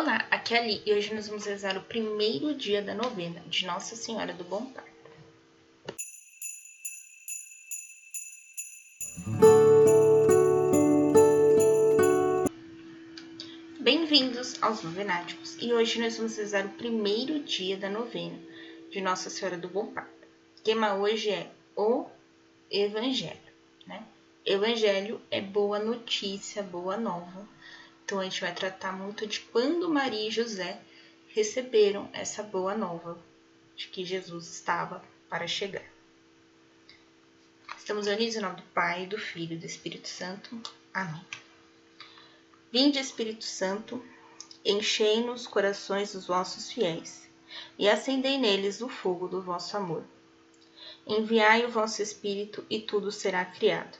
Olá, aqui é a Ali e hoje nós vamos rezar o primeiro dia da novena de Nossa Senhora do Bom Parto. Bem-vindos aos Novenáticos e hoje nós vamos rezar o primeiro dia da novena de Nossa Senhora do Bom Parto. O tema hoje é o Evangelho, né? Evangelho é boa notícia, boa nova. Então a gente vai tratar muito de quando Maria e José receberam essa boa nova de que Jesus estava para chegar. Estamos unidos em nome do Pai, do Filho e do Espírito Santo. Amém. Vinde, Espírito Santo, enchei nos corações dos vossos fiéis e acendei neles o fogo do vosso amor. Enviai o vosso Espírito e tudo será criado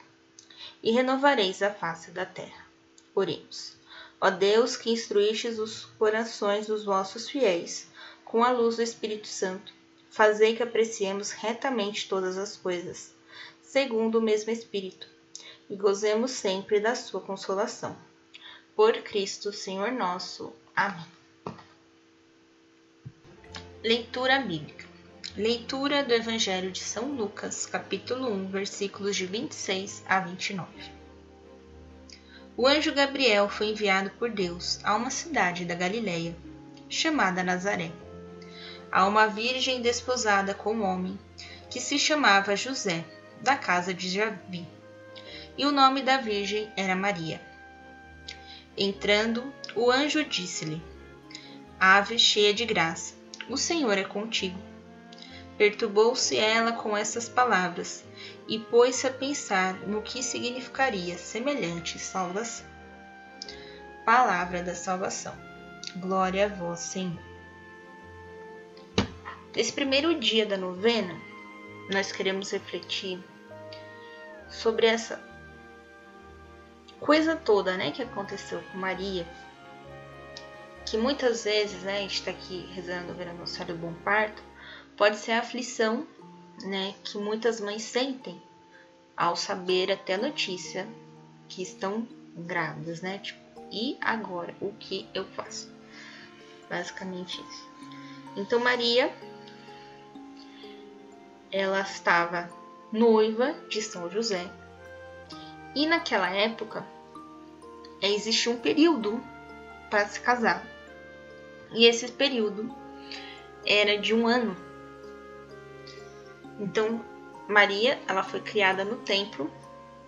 e renovareis a face da terra. Oremos. Ó Deus, que instruístes os corações dos vossos fiéis com a luz do Espírito Santo, fazei que apreciemos retamente todas as coisas, segundo o mesmo Espírito, e gozemos sempre da sua consolação. Por Cristo, Senhor nosso. Amém. Leitura bíblica. Leitura do Evangelho de São Lucas, capítulo 1, versículos de 26 a 29. O anjo Gabriel foi enviado por Deus a uma cidade da Galileia, chamada Nazaré, a uma virgem desposada com um homem que se chamava José, da casa de Javi. E o nome da virgem era Maria. Entrando, o anjo disse-lhe: Ave cheia de graça, o Senhor é contigo. Perturbou-se ela com essas palavras e pôs-se a pensar no que significaria semelhante salvação. Palavra da salvação. Glória a vós, Senhor. Nesse primeiro dia da novena, nós queremos refletir sobre essa coisa toda, né, que aconteceu com Maria, que muitas vezes, né, a gente está aqui rezando a novena do Bom Parto, pode ser a aflição né, que muitas mães sentem ao saber até a notícia que estão grávidas, né? Tipo, e agora o que eu faço? Basicamente isso. Então Maria ela estava noiva de São José. E naquela época existia um período para se casar. E esse período era de um ano então, Maria, ela foi criada no templo,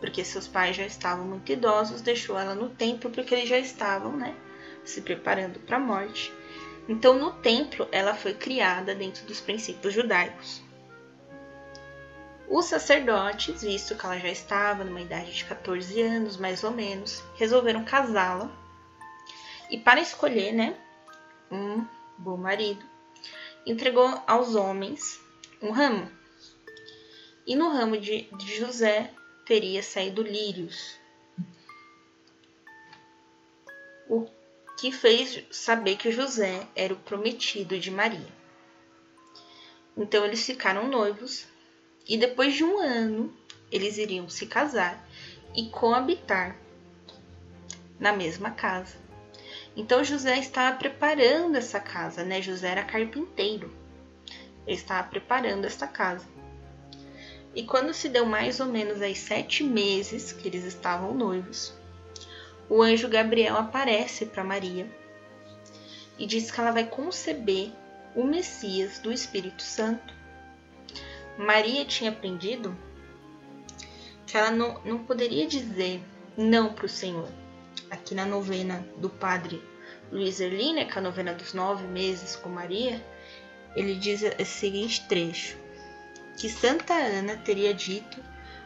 porque seus pais já estavam muito idosos, deixou ela no templo porque eles já estavam, né, se preparando para a morte. Então, no templo, ela foi criada dentro dos princípios judaicos. Os sacerdotes, visto que ela já estava numa idade de 14 anos, mais ou menos, resolveram casá-la. E para escolher, né, um bom marido, entregou aos homens um ramo e no ramo de, José teria saído lírios, o que fez saber que José era o prometido de Maria. Então eles ficaram noivos e depois de um ano eles iriam se casar e coabitar na mesma casa. Então José estava preparando essa casa, né? José era carpinteiro. Ele estava preparando essa casa. E quando se deu mais ou menos aí sete meses que eles estavam noivos, o anjo Gabriel aparece para Maria e diz que ela vai conceber o Messias do Espírito Santo. Maria tinha aprendido que ela não, não poderia dizer não para o Senhor. Aqui na novena do padre Luiz Erlina, que é a novena dos nove meses com Maria, ele diz esse seguinte trecho: que Santa Ana teria dito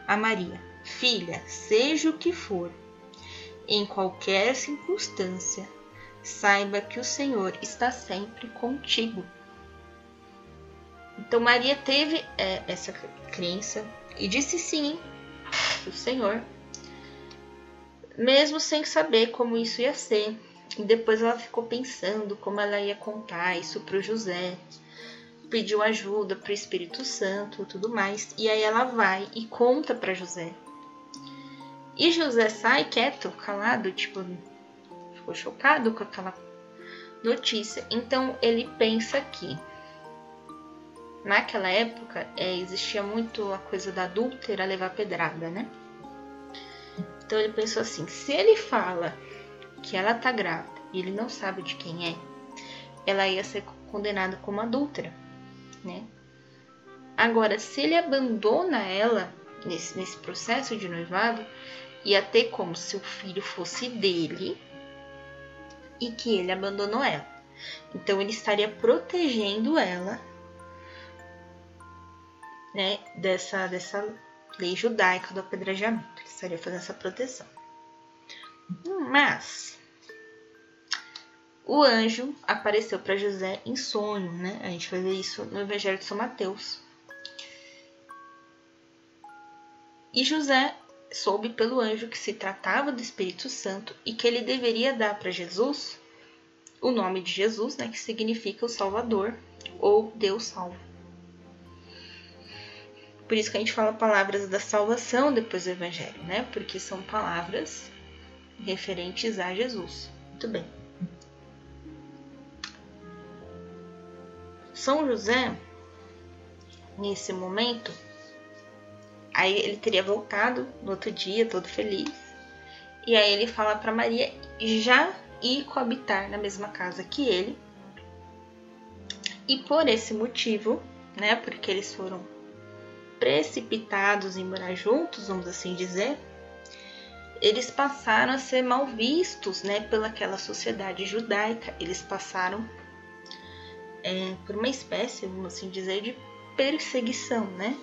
a Maria: Filha, seja o que for, em qualquer circunstância, saiba que o Senhor está sempre contigo. Então Maria teve é, essa crença e disse sim o Senhor, mesmo sem saber como isso ia ser. E depois ela ficou pensando como ela ia contar isso para o José pediu ajuda para o Espírito Santo e tudo mais. E aí ela vai e conta para José. E José sai quieto, calado, tipo, ficou chocado com aquela notícia. Então ele pensa que naquela época é, existia muito a coisa da adúltera levar pedrada, né? Então ele pensou assim: se ele fala que ela tá grávida e ele não sabe de quem é, ela ia ser condenada como adúltera, né? Agora, se ele abandona ela nesse, nesse processo de noivado, ia ter como se o filho fosse dele e que ele abandonou ela. Então ele estaria protegendo ela, né, dessa dessa lei judaica do apedrejamento. Ele estaria fazendo essa proteção. Mas o anjo apareceu para José em sonho, né? A gente vai ver isso no Evangelho de São Mateus. E José soube pelo anjo que se tratava do Espírito Santo e que ele deveria dar para Jesus o nome de Jesus, né, que significa o Salvador ou Deus salva. Por isso que a gente fala palavras da salvação depois do Evangelho, né? Porque são palavras referentes a Jesus. Muito bem. São José, nesse momento, aí ele teria voltado no outro dia, todo feliz. E aí ele fala para Maria já ir coabitar na mesma casa que ele. E por esse motivo, né, porque eles foram precipitados em morar juntos, vamos assim dizer, eles passaram a ser mal vistos, né, pelaquela sociedade judaica. Eles passaram é, por uma espécie, vamos assim dizer, de perseguição, né?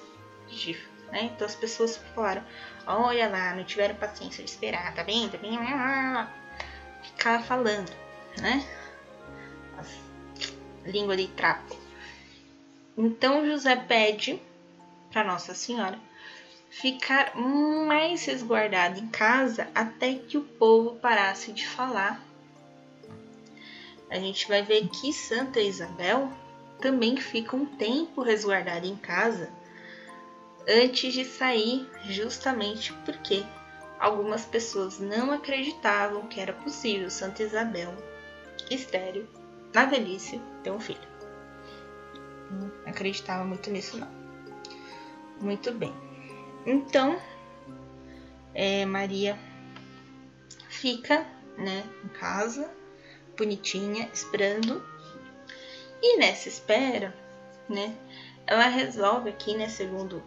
De, né? Então as pessoas falaram, olha lá, não tiveram paciência de esperar, tá vendo? Ficar falando, né? Língua de trapo. Então José pede para Nossa Senhora ficar mais resguardado em casa até que o povo parasse de falar a gente vai ver que Santa Isabel também fica um tempo resguardada em casa antes de sair, justamente porque algumas pessoas não acreditavam que era possível Santa Isabel, estéreo, na velhice, ter um filho. Não acreditava muito nisso, não. Muito bem. Então, é, Maria fica né, em casa bonitinha, esperando. E nessa espera, né, ela resolve aqui, né, segundo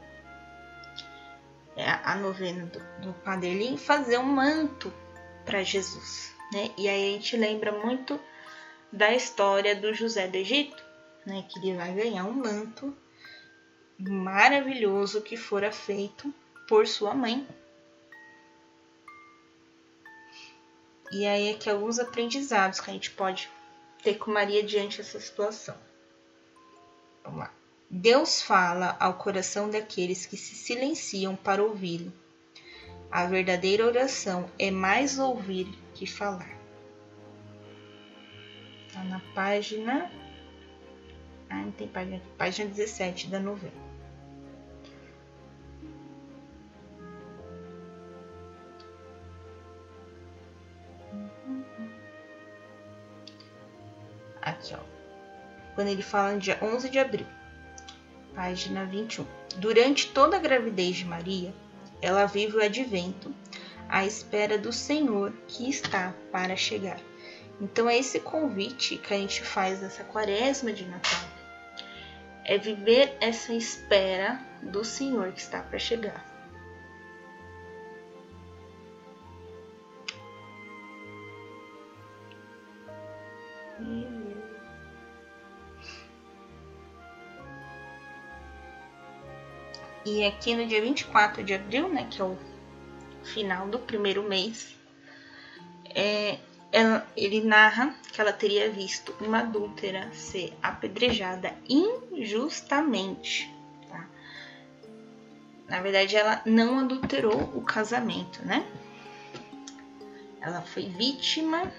é, a novena do, do fazer um manto para Jesus, né? E aí a gente lembra muito da história do José do Egito, né, que ele vai ganhar um manto maravilhoso que fora feito por sua mãe, E aí aqui alguns aprendizados que a gente pode ter com Maria diante dessa situação. Vamos lá. Deus fala ao coração daqueles que se silenciam para ouvi-lo. A verdadeira oração é mais ouvir que falar. Está na página. Ah, não tem página aqui. Página 17 da novela. Quando ele fala no dia 11 de abril, página 21. Durante toda a gravidez de Maria, ela vive o advento à espera do Senhor que está para chegar. Então é esse convite que a gente faz nessa quaresma de Natal. É viver essa espera do Senhor que está para chegar. E aqui no dia 24 de abril, né, que é o final do primeiro mês, é, ela, ele narra que ela teria visto uma adúltera ser apedrejada injustamente. Tá? Na verdade, ela não adulterou o casamento, né? Ela foi vítima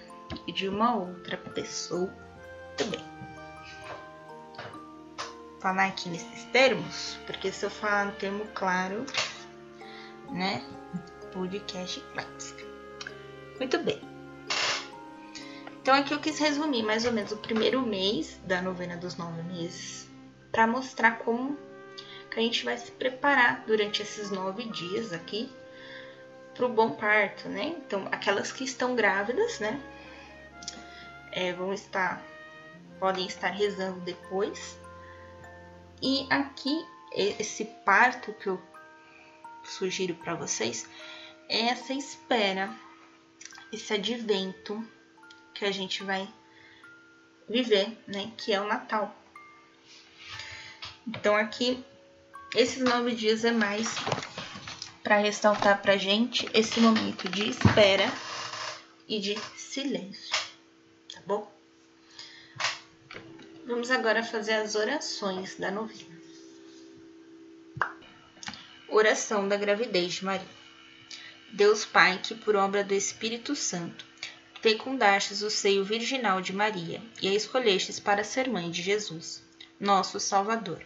de uma outra pessoa também falar aqui nesses termos, porque se eu falar no termo claro, né, podcast clássica. Muito bem. Então aqui eu quis resumir mais ou menos o primeiro mês da novena dos nove meses para mostrar como que a gente vai se preparar durante esses nove dias aqui para o bom parto, né? Então aquelas que estão grávidas, né? É, vão estar podem estar rezando depois. E aqui esse parto que eu sugiro para vocês é essa espera, esse advento que a gente vai viver, né? Que é o Natal. Então aqui esses nove dias é mais para ressaltar para gente esse momento de espera e de silêncio, tá bom? Vamos agora fazer as orações da novena. Oração da gravidez de Maria. Deus Pai, que por obra do Espírito Santo fecundastes o seio virginal de Maria e a escolhestes para ser mãe de Jesus, nosso Salvador.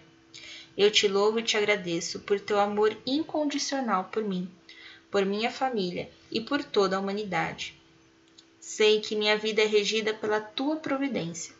Eu te louvo e te agradeço por teu amor incondicional por mim, por minha família e por toda a humanidade. Sei que minha vida é regida pela tua providência,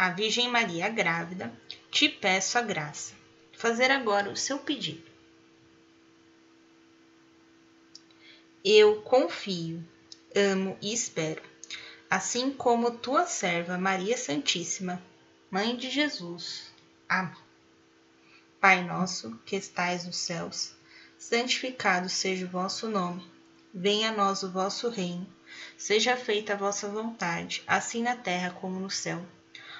a Virgem Maria grávida, te peço a graça. Fazer agora o seu pedido. Eu confio, amo e espero, assim como tua serva Maria Santíssima, Mãe de Jesus. Amém. Pai nosso, que estais nos céus, santificado seja o vosso nome. Venha a nós o vosso reino. Seja feita a vossa vontade, assim na terra como no céu.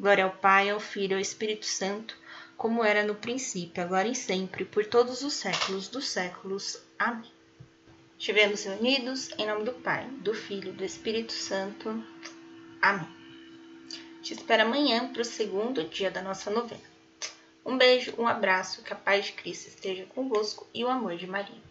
Glória ao Pai, ao Filho e ao Espírito Santo, como era no princípio, agora e sempre, por todos os séculos dos séculos. Amém. Estivemos reunidos em nome do Pai, do Filho e do Espírito Santo. Amém. Te espero amanhã para o segundo dia da nossa novena. Um beijo, um abraço, que a paz de Cristo esteja convosco e o amor de Maria.